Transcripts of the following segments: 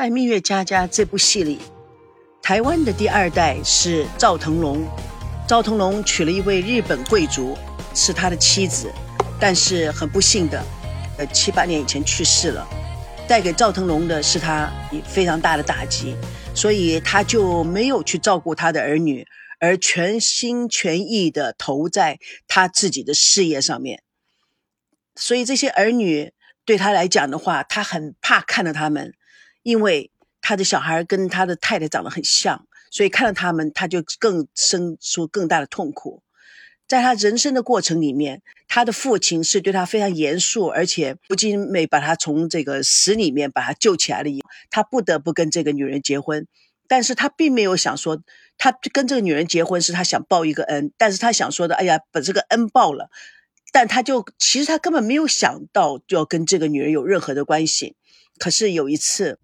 在《蜜月佳佳》这部戏里，台湾的第二代是赵腾龙。赵腾龙娶了一位日本贵族，是他的妻子，但是很不幸的，呃，七八年以前去世了。带给赵腾龙的是他非常大的打击，所以他就没有去照顾他的儿女，而全心全意的投在他自己的事业上面。所以这些儿女对他来讲的话，他很怕看到他们。因为他的小孩跟他的太太长得很像，所以看到他们，他就更生出更大的痛苦。在他人生的过程里面，他的父亲是对他非常严肃，而且不仅没把他从这个死里面把他救起来了以，他不得不跟这个女人结婚。但是他并没有想说，他跟这个女人结婚是他想报一个恩，但是他想说的，哎呀，把这个恩报了。但他就其实他根本没有想到就要跟这个女人有任何的关系。可是有一次。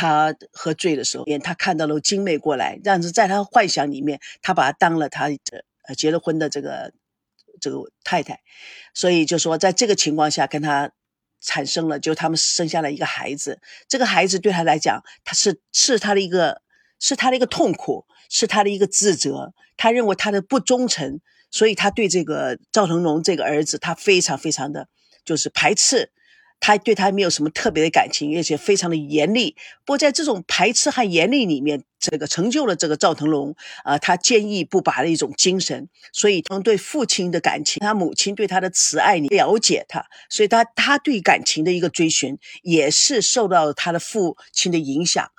他喝醉的时候，他看到了金妹过来，但是在他幻想里面，他把她当了他的呃结了婚的这个这个太太，所以就说在这个情况下跟他产生了，就他们生下了一个孩子。这个孩子对他来讲，他是是他的一个是他的一个痛苦，是他的一个自责。他认为他的不忠诚，所以他对这个赵腾龙这个儿子，他非常非常的就是排斥。他对他没有什么特别的感情，而且非常的严厉。不过在这种排斥和严厉里面，这个成就了这个赵腾龙啊，他坚毅不拔的一种精神。所以从对父亲的感情，他母亲对他的慈爱，你了解他，所以他他对感情的一个追寻，也是受到他的父亲的影响。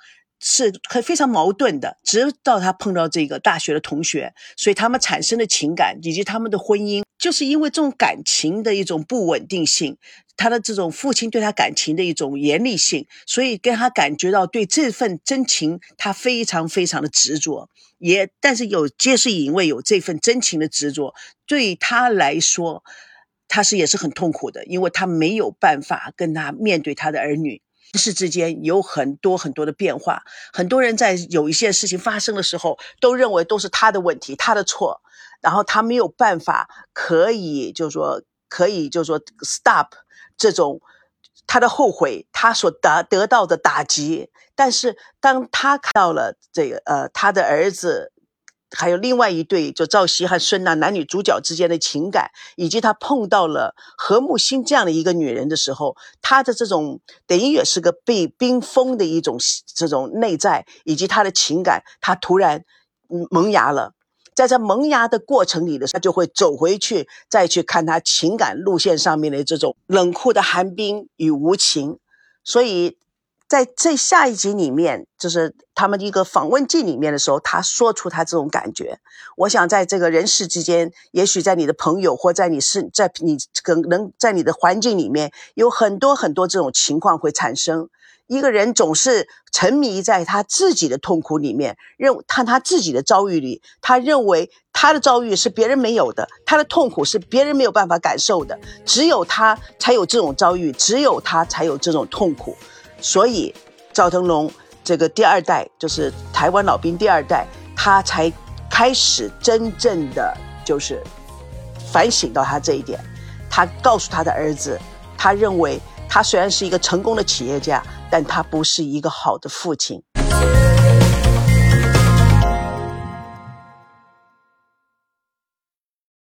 是很非常矛盾的，直到他碰到这个大学的同学，所以他们产生的情感以及他们的婚姻，就是因为这种感情的一种不稳定性，他的这种父亲对他感情的一种严厉性，所以跟他感觉到对这份真情，他非常非常的执着，也但是有，皆是因为有这份真情的执着，对他来说，他是也是很痛苦的，因为他没有办法跟他面对他的儿女。人世之间有很多很多的变化，很多人在有一些事情发生的时候，都认为都是他的问题，他的错，然后他没有办法可以，就是说可以，就是说 stop 这种他的后悔，他所得得到的打击。但是当他看到了这个呃他的儿子。还有另外一对，就赵熙和孙娜男女主角之间的情感，以及他碰到了何木欣这样的一个女人的时候，他的这种等于也是个被冰封的一种这种内在，以及他的情感，他突然萌芽了。在这萌芽的过程里的，他就会走回去，再去看他情感路线上面的这种冷酷的寒冰与无情，所以。在这下一集里面，就是他们一个访问记里面的时候，他说出他这种感觉。我想在这个人世之间，也许在你的朋友或在你是在你可能在你的环境里面，有很多很多这种情况会产生。一个人总是沉迷在他自己的痛苦里面，认看他自己的遭遇里，他认为他的遭遇是别人没有的，他的痛苦是别人没有办法感受的，只有他才有这种遭遇，只有他才有这种痛苦。所以，赵腾龙这个第二代就是台湾老兵第二代，他才开始真正的就是反省到他这一点。他告诉他的儿子，他认为他虽然是一个成功的企业家，但他不是一个好的父亲。